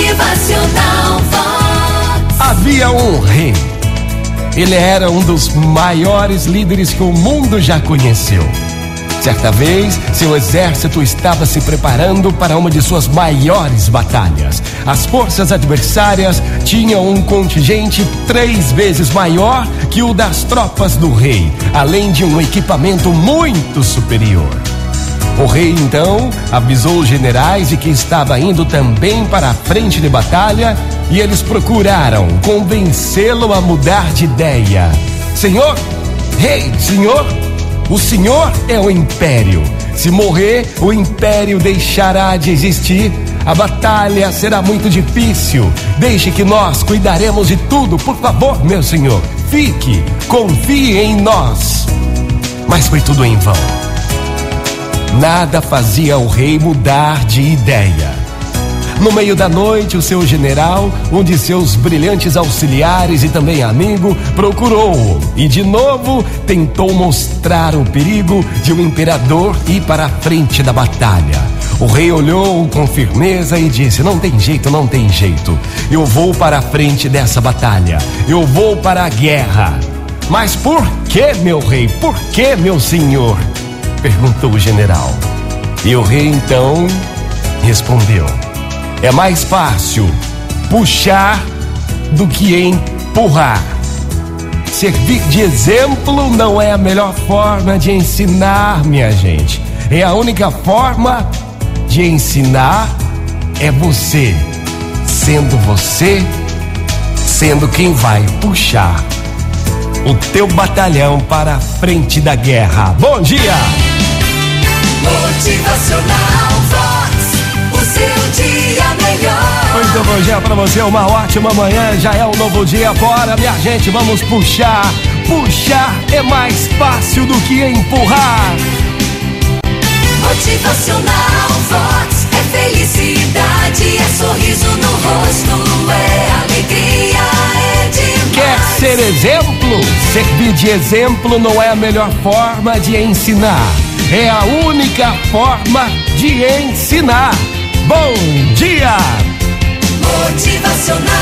Motivacional Vox. Havia um rei. Ele era um dos maiores líderes que o mundo já conheceu. Certa vez, seu exército estava se preparando para uma de suas maiores batalhas. As forças adversárias tinham um contingente três vezes maior que o das tropas do rei, além de um equipamento muito superior. O rei então avisou os generais de que estava indo também para a frente de batalha e eles procuraram convencê-lo a mudar de ideia. Senhor, rei, senhor, o senhor é o império. Se morrer, o império deixará de existir. A batalha será muito difícil. Deixe que nós cuidaremos de tudo, por favor, meu senhor. Fique, confie em nós. Mas foi tudo em vão. Nada fazia o rei mudar de ideia. No meio da noite, o seu general, um de seus brilhantes auxiliares e também amigo, procurou-o e de novo tentou mostrar o perigo de um imperador ir para a frente da batalha. O rei olhou com firmeza e disse: Não tem jeito, não tem jeito. Eu vou para a frente dessa batalha. Eu vou para a guerra. Mas por que, meu rei? Por que, meu senhor? Perguntou o general. E o rei então respondeu: É mais fácil puxar do que empurrar. Servir de exemplo não é a melhor forma de ensinar, minha gente. É a única forma de ensinar é você, sendo você, sendo quem vai puxar o teu batalhão para a frente da guerra. Bom dia! Motivacional Vox. O seu dia melhor. Muito bom dia para você, uma ótima manhã, já é um novo dia, bora minha gente, vamos puxar. Puxar é mais fácil do que empurrar. Motivacional Vox. É felicidade, é sorriso no rosto, é alegria, é demais. Quer ser exemplo? Servir de exemplo não é a melhor forma de ensinar, é a única forma de ensinar. Bom dia! Motivacional.